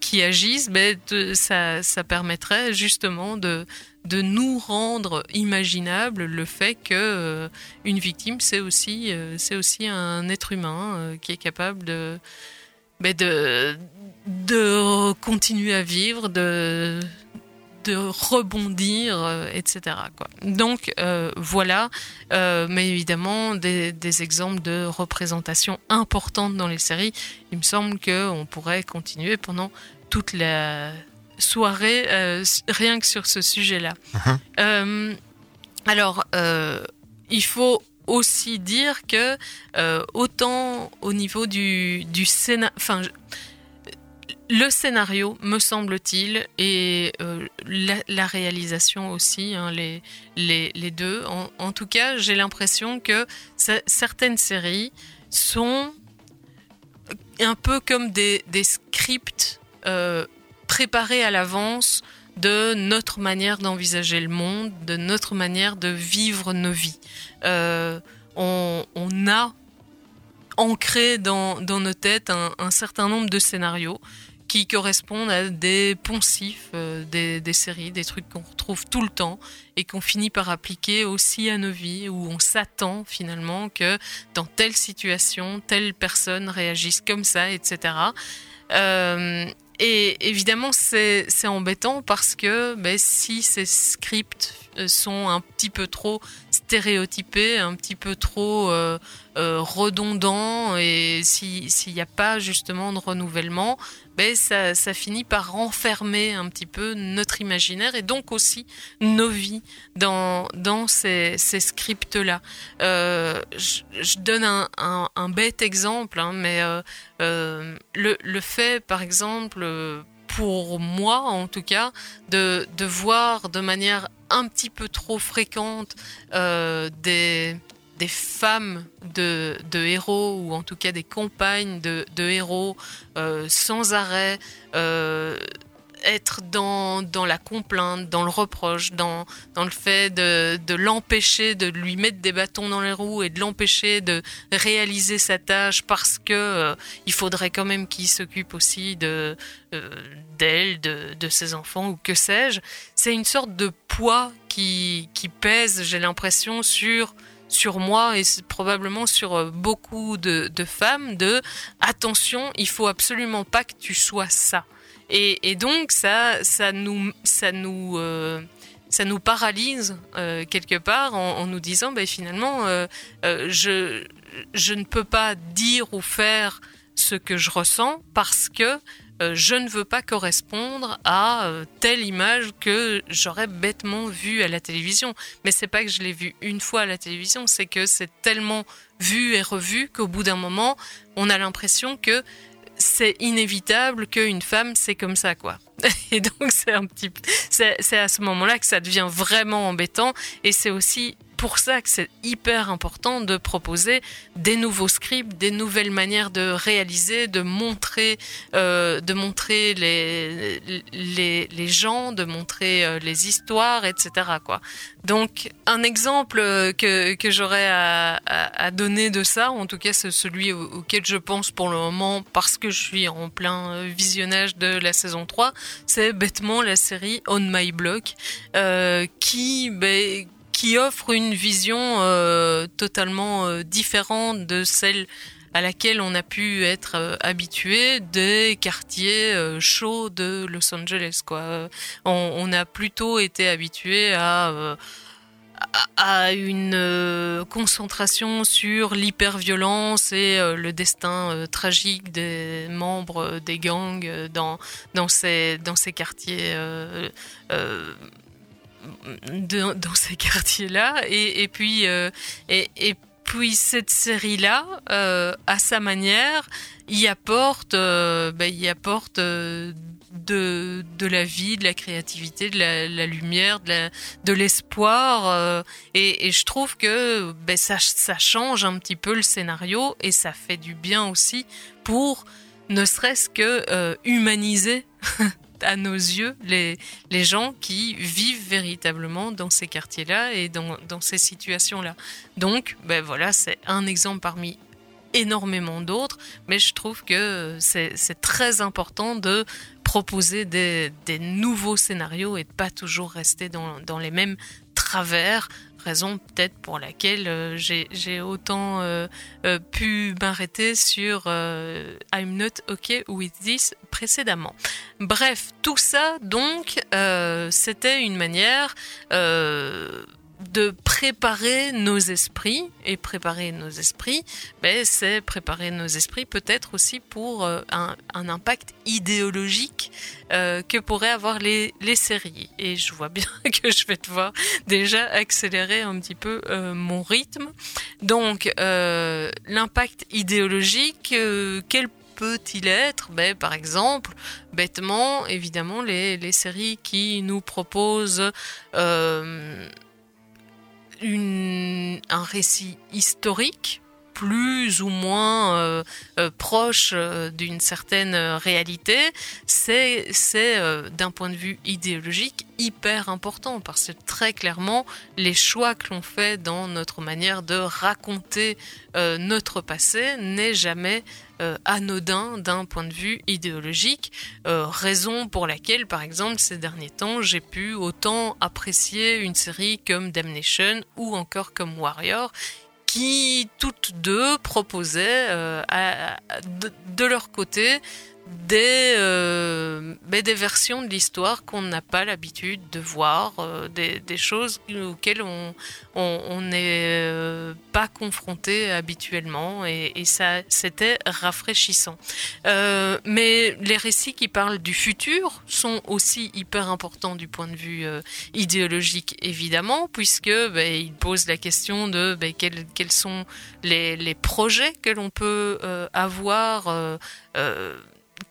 qui agissent, ben, ça, ça permettrait justement de, de nous rendre imaginable le fait que euh, une victime c'est aussi, euh, c'est aussi un être humain euh, qui est capable de, ben, de, continuer à vivre, de, rebondir, etc. Donc voilà, mais évidemment des, des exemples de représentation importantes dans les séries. Il me semble qu'on pourrait continuer pendant toute la soirée euh, rien que sur ce sujet-là. Mhm. Euh, alors, euh, il faut aussi dire que autant au niveau du, du scénario, enfin, le scénario, me semble-t-il, et la, la réalisation aussi, hein, les, les, les deux. En, en tout cas, j'ai l'impression que ce- certaines séries sont un peu comme des, des scripts euh, préparés à l'avance de notre manière d'envisager le monde, de notre manière de vivre nos vies. Euh, on, a ancré dans, nos têtes un, certain nombre de scénarios qui correspondent à des poncifs, euh, des, des séries, des trucs qu'on retrouve tout le temps et qu'on finit par appliquer aussi à nos vies, où on s'attend finalement que dans telle situation, telle personne réagisse comme ça, etc. Euh, et évidemment, c'est embêtant parce que ben, si ces scripts euh, sont un petit peu trop stéréotypés, un petit peu trop euh, euh, redondants, et si- s'il n'y a pas justement de renouvellement, ben, ça, finit par renfermer un petit peu notre imaginaire et donc aussi nos vies dans, dans ces, scripts-là. Euh, je, donne un, bête exemple, hein, mais euh, le, le fait, par exemple, pour moi en tout cas, de, de voir de manière un petit peu trop fréquente euh, des, des femmes de, héros, ou en tout cas des compagnes de, de héros, euh, sans arrêt, euh, être dans, dans la complainte, dans le reproche, dans, dans le fait de, de l'empêcher de lui mettre des bâtons dans les roues et de l'empêcher de réaliser sa tâche parce que euh, il faudrait quand même qu'il s'occupe aussi de euh, d'elle, de, de ses enfants ou que sais-je. C'est une sorte de poids qui, qui pèse, j'ai l'impression, sur sur moi et probablement sur euh, beaucoup de, de femmes de attention, il faut absolument pas que tu sois ça. Et, donc ça, ça nous, ça nous, euh, ça nous paralyse euh, quelque part en, nous disant, ben, finalement, euh, je, je ne peux pas dire ou faire ce que je ressens parce que je ne veux pas correspondre à telle image que j'aurais bêtement vue à la télévision. Mais c'est pas que je l'ai vue une fois à la télévision, c'est que c'est tellement vu et revu qu'au bout d'un moment, on a l'impression que c'est inévitable qu'une femme c'est comme ça quoi. [LAUGHS] Et donc c'est un petit c'est à ce moment-là que ça devient vraiment embêtant et c'est aussi pour ça que c'est hyper important de proposer des nouveaux scripts, des nouvelles manières de réaliser, de montrer, euh, de montrer les, les, les gens, de montrer euh, les histoires, etc. Quoi. Donc un exemple euh, que, que j'aurais à, donner de ça, en tout cas c'est celui au- auquel je pense pour le moment parce que je suis en plein visionnage de la saison 3, c'est bêtement la série On My Block qui... Ben, qui offre une vision euh, totalement euh, différente de celle à laquelle on a pu être euh, habitué des quartiers chauds de Los Angeles. On, a plutôt été habitué à, à une concentration sur l'hyperviolence et le destin tragique des membres des gangs dans, dans, ces, dans ces quartiers. De- dans ces quartiers-là. Et, et puis, euh, et, et puis cette série-là, euh, à sa manière, y apporte, euh, ben, y apporte de, de la vie, de la créativité, de la, lumière, de de l'espoir. euh, et, et je trouve que ben, ça, ça change un petit peu le scénario et ça fait du bien aussi pour ne serait-ce que humaniser [LAUGHS] à nos yeux les, les gens qui vivent véritablement dans ces quartiers-là et dans, dans ces situations-là. Donc, ben voilà, c'est un exemple parmi énormément d'autres, mais je trouve que c'est très important de proposer des, des nouveaux scénarios et de pas toujours rester dans, dans les mêmes travers, raison peut-être pour laquelle euh, j'ai autant euh, euh, pu m'arrêter sur I'm not okay with this précédemment. Bref, tout ça donc, c'était une manière de préparer nos esprits. Et préparer nos esprits, ben, c'est préparer nos esprits peut-être aussi pour euh, un, impact idéologique euh, que pourraient avoir les, séries. Et je vois bien [LAUGHS] que je vais devoir déjà accélérer un petit peu euh, mon rythme. Donc, l'impact idéologique, quel peut-il être? Ben, Par exemple, bêtement, évidemment, les, séries qui nous proposent un récit historique plus ou moins euh, euh, proche euh, d'une certaine réalité, c'est d'un point de vue idéologique hyper important parce que très clairement les choix que l'on fait dans notre manière de raconter notre passé n'est jamais anodin d'un point de vue idéologique, raison pour laquelle, par exemple, ces derniers temps, j'ai pu autant apprécier une série comme Damnation ou encore comme Warrior, qui toutes deux proposaient euh, de, leur côté des, euh, ben des versions de l'histoire qu'on n'a pas l'habitude de voir, euh, des, des, choses auxquelles on n'est euh, pas confronté habituellement et, et ça c'était rafraîchissant. Euh, mais les récits qui parlent du futur sont aussi hyper importants du point de vue euh, idéologique évidemment puisque ben, ils posent la question de ben, quels, quels sont les, les projets que l'on peut euh, avoir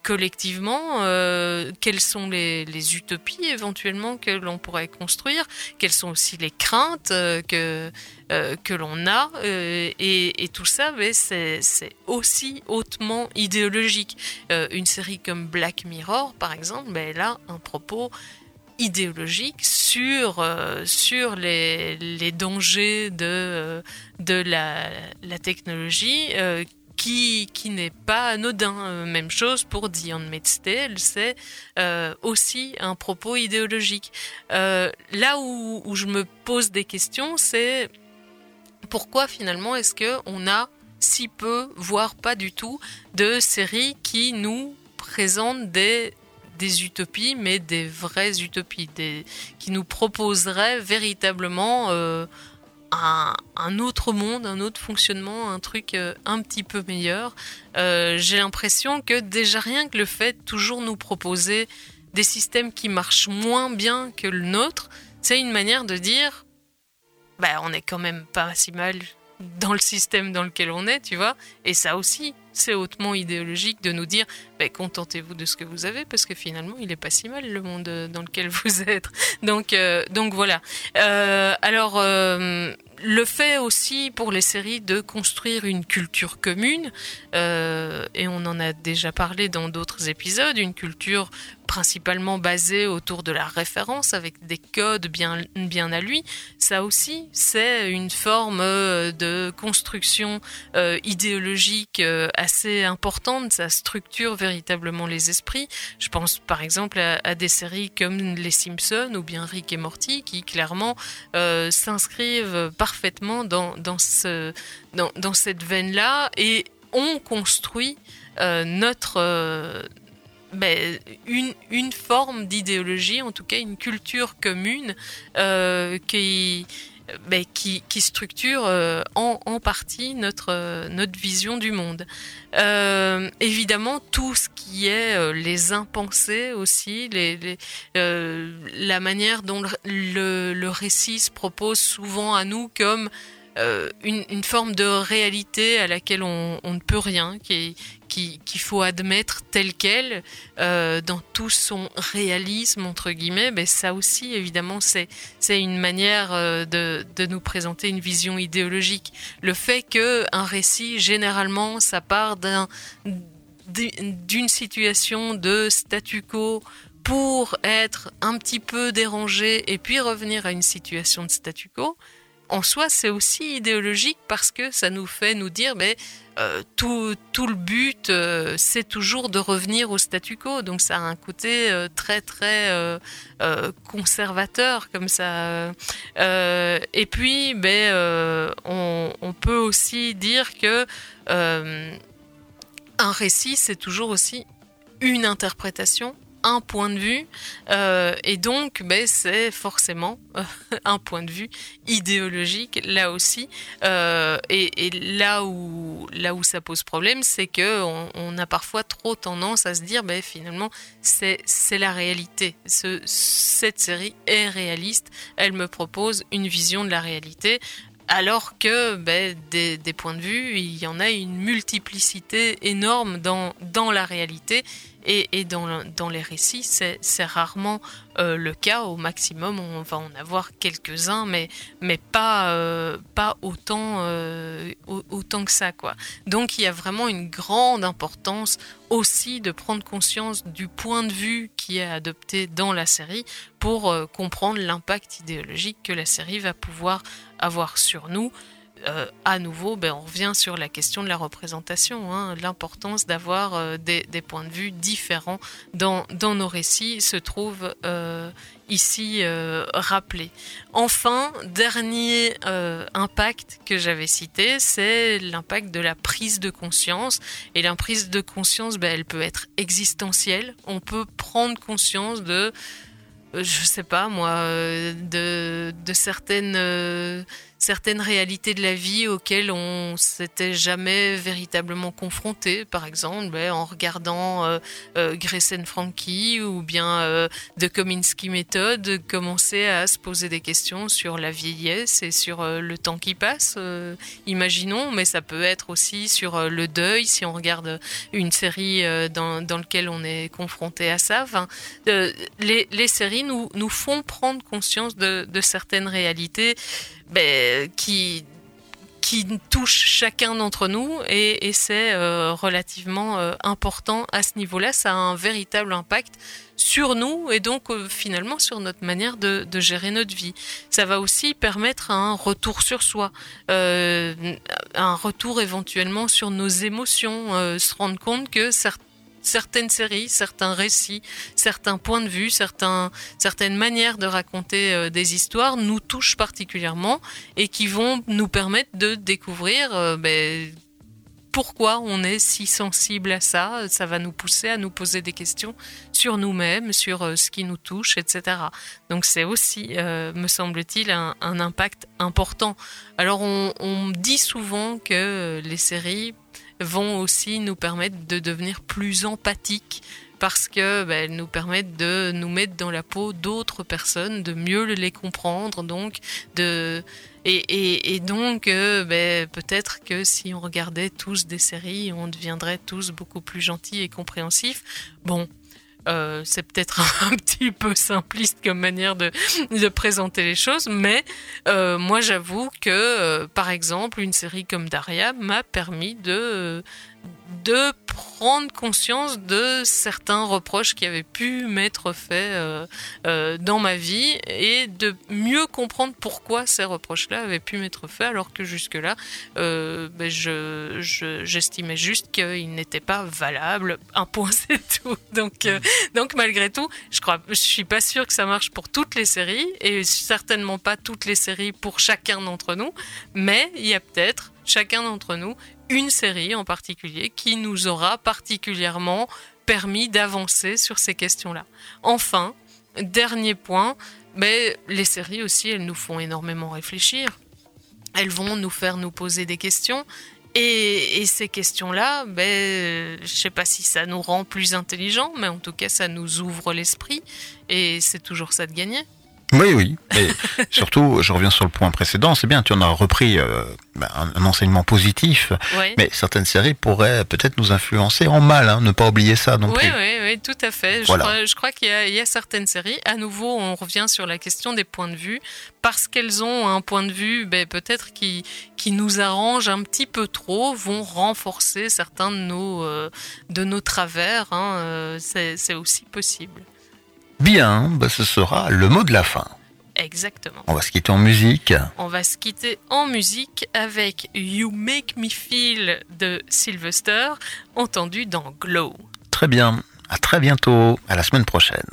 collectivement, euh, quelles sont les, utopies éventuellement que l'on pourrait construire, quelles sont aussi les craintes euh, que, euh, que l'on a, euh, et, tout ça, c'est aussi hautement idéologique. Une série comme Black Mirror, par exemple, ben, elle a un propos idéologique sur sur les, les dangers de de la, la technologie qui, n'est pas anodin. Euh, même chose pour The Handmaid's c'est aussi un propos idéologique. Euh, là où, je me pose des questions, c'est pourquoi finalement est-ce que on a si peu, voire pas du tout, de séries qui nous présentent des utopies, mais des vraies utopies, qui nous proposeraient véritablement euh, un, autre monde, un autre fonctionnement, un truc euh, un petit peu meilleur. Euh, J'ai l'impression que déjà rien que le fait de toujours nous proposer des systèmes qui marchent moins bien que le nôtre, c'est une manière de dire, bah, on est quand même pas si mal dans le système dans lequel on est, tu vois. Et ça aussi, c'est hautement idéologique de nous dire bah, contentez-vous de ce que vous avez parce que finalement il est pas si mal le monde dans lequel [LAUGHS] vous êtes. Donc euh, donc voilà. Euh, alors euh, le fait aussi pour les séries de construire une culture commune euh, et on en a déjà parlé dans d'autres épisodes, une culture principalement basée autour de la référence avec des codes bien bien à lui. Ça aussi c'est une forme de construction euh, idéologique euh, assez importante, ça structure véritablement les esprits. Je pense par exemple à, des séries comme Les Simpsons ou bien Rick et Morty qui clairement euh, s'inscrivent parfaitement dans, dans, ce, dans, dans cette veine-là et ont construit euh, notre... Euh, ben, une, une forme d'idéologie, en tout cas une culture commune euh, qui, ben, qui, qui, structure euh, en, partie notre, euh, notre vision du monde. Euh, évidemment, tout ce qui est les impensés aussi, la manière dont le, récit se propose souvent à nous comme une, une, forme de réalité à laquelle on, ne peut rien, qui, qu'il qui faut admettre tel quel euh, dans tout son réalisme entre guillemets mais ça aussi évidemment c'est une manière euh, de, de nous présenter une vision idéologique. Le fait que un récit généralement ça part d'un d'une situation de statu quo pour être un petit peu dérangé et puis revenir à une situation de statu quo en soi, c'est aussi idéologique parce que ça nous fait nous dire, mais euh, tout, le but, euh, c'est toujours de revenir au statu quo. Donc ça a un côté euh, très très conservateur comme ça. Et puis, ben, on, on, peut aussi dire que un récit, c'est toujours aussi une interprétation un point de vue, euh, et donc ben, c'est forcément euh, [LAUGHS] un point de vue idéologique là aussi. Euh, et, là où là où ça pose problème, c'est que on, a parfois trop tendance à se dire, ben, finalement, c'est la réalité. Ce, cette série est réaliste. Elle me propose une vision de la réalité. Alors que ben, des, des points de vue, il y en a une multiplicité énorme dans, dans la réalité et, dans, le- dans les récits, c'est rarement euh, le cas. Au maximum, on va en avoir quelques-uns, mais, mais pas, euh, pas autant, euh, au- autant que ça. Quoi. Donc il y a vraiment une grande importance aussi de prendre conscience du point de vue qui est adopté dans la série pour comprendre l'impact idéologique que la série va pouvoir avoir sur nous. Euh, à nouveau, ben, on revient sur la question de la représentation, hein, l'importance d'avoir euh, des, points de vue différents dans, nos récits se trouve euh, ici euh, rappelé. Enfin, dernier impact que j'avais cité, c'est l'impact de la prise de conscience. Et la prise de conscience, ben, elle peut être existentielle. On peut prendre conscience de je sais pas moi, de, certaines, certaines réalités de la vie auxquelles on s'était jamais véritablement confronté. Par exemple, ben, en regardant euh, euh, Frankie ou bien euh, The Kominsky Method, commencer à se poser des questions sur la vieillesse et sur euh, le temps qui passe. euh, imaginons, mais ça peut être aussi sur le deuil si on regarde une série dans, laquelle on est confronté à ça. Les, séries nous, nous font prendre conscience de certaines réalités ben, qui, qui touchent chacun d'entre nous et, c'est euh, relativement euh, important à ce niveau-là. Ça a un véritable impact sur nous et donc euh, finalement sur notre manière de, de gérer notre vie. Ça va aussi permettre un retour sur soi, un retour éventuellement sur nos émotions, se rendre compte que certains certaines séries, certains récits, certains points de vue, certains, certaines manières de raconter euh, des histoires nous touchent particulièrement et qui vont nous permettre de découvrir euh, ben, pourquoi on est si sensible à ça. Ça va nous pousser à nous poser des questions sur nous-mêmes, sur euh, ce qui nous touche, etc. Donc c'est aussi, me semble-t-il, un, impact important. Alors on, on dit souvent que les séries vont aussi nous permettre de devenir plus empathiques parce que ben, elles nous permettent de nous mettre dans la peau d'autres personnes, de mieux les comprendre, donc de et, et, et donc euh, ben, peut-être que si on regardait tous des séries, on deviendrait tous beaucoup plus gentils et compréhensifs. Bon. Euh, c'est peut-être [LAUGHS] un petit peu simpliste comme manière de, présenter les choses, mais euh, moi j'avoue que, euh, par exemple, une série comme Daria m'a permis de, de prendre conscience de certains reproches qui avaient pu m'être faits euh, euh, dans ma vie et de mieux comprendre pourquoi ces reproches-là avaient pu m'être faits alors que jusque-là, euh, ben, je, je- j'estimais juste qu'ils n'étaient pas valables. Un point, [LAUGHS] c'est tout. Donc, donc malgré tout, je crois, je suis pas sûre que ça marche pour toutes les séries et certainement pas toutes les séries pour chacun d'entre nous, mais il y a peut-être chacun d'entre nous une série en particulier qui nous aura particulièrement permis d'avancer sur ces questions-là. Enfin, dernier point, mais les séries aussi, elles nous font énormément réfléchir. Elles vont nous faire nous poser des questions. Et, ces questions-là, ben, je sais pas si ça nous rend plus intelligents, mais en tout cas, ça nous ouvre l'esprit. Et c'est toujours ça de gagner. Oui, oui. Et [LAUGHS] surtout, je reviens sur le point précédent, c'est bien, tu en as repris euh, ben, un, un enseignement positif, mais certaines séries pourraient peut-être nous influencer en mal, hein, ne pas oublier ça non Oui, plus. oui, oui, tout à fait. Je crois, je crois qu'il y, a- il y a certaines séries. À nouveau, on revient sur la question des points de vue. Parce qu'elles ont un point de vue ben, peut-être qui, qui nous arrange un petit peu trop, vont renforcer certains de nos, euh, de nos travers. hein, euh, c'est aussi possible. Bien, ben, ce sera le mot de la fin. Exactement. On va se quitter en musique. On va se quitter en musique avec You Make Me Feel de Sylvester, entendu dans Glow. Très bien. À très bientôt. À la semaine prochaine.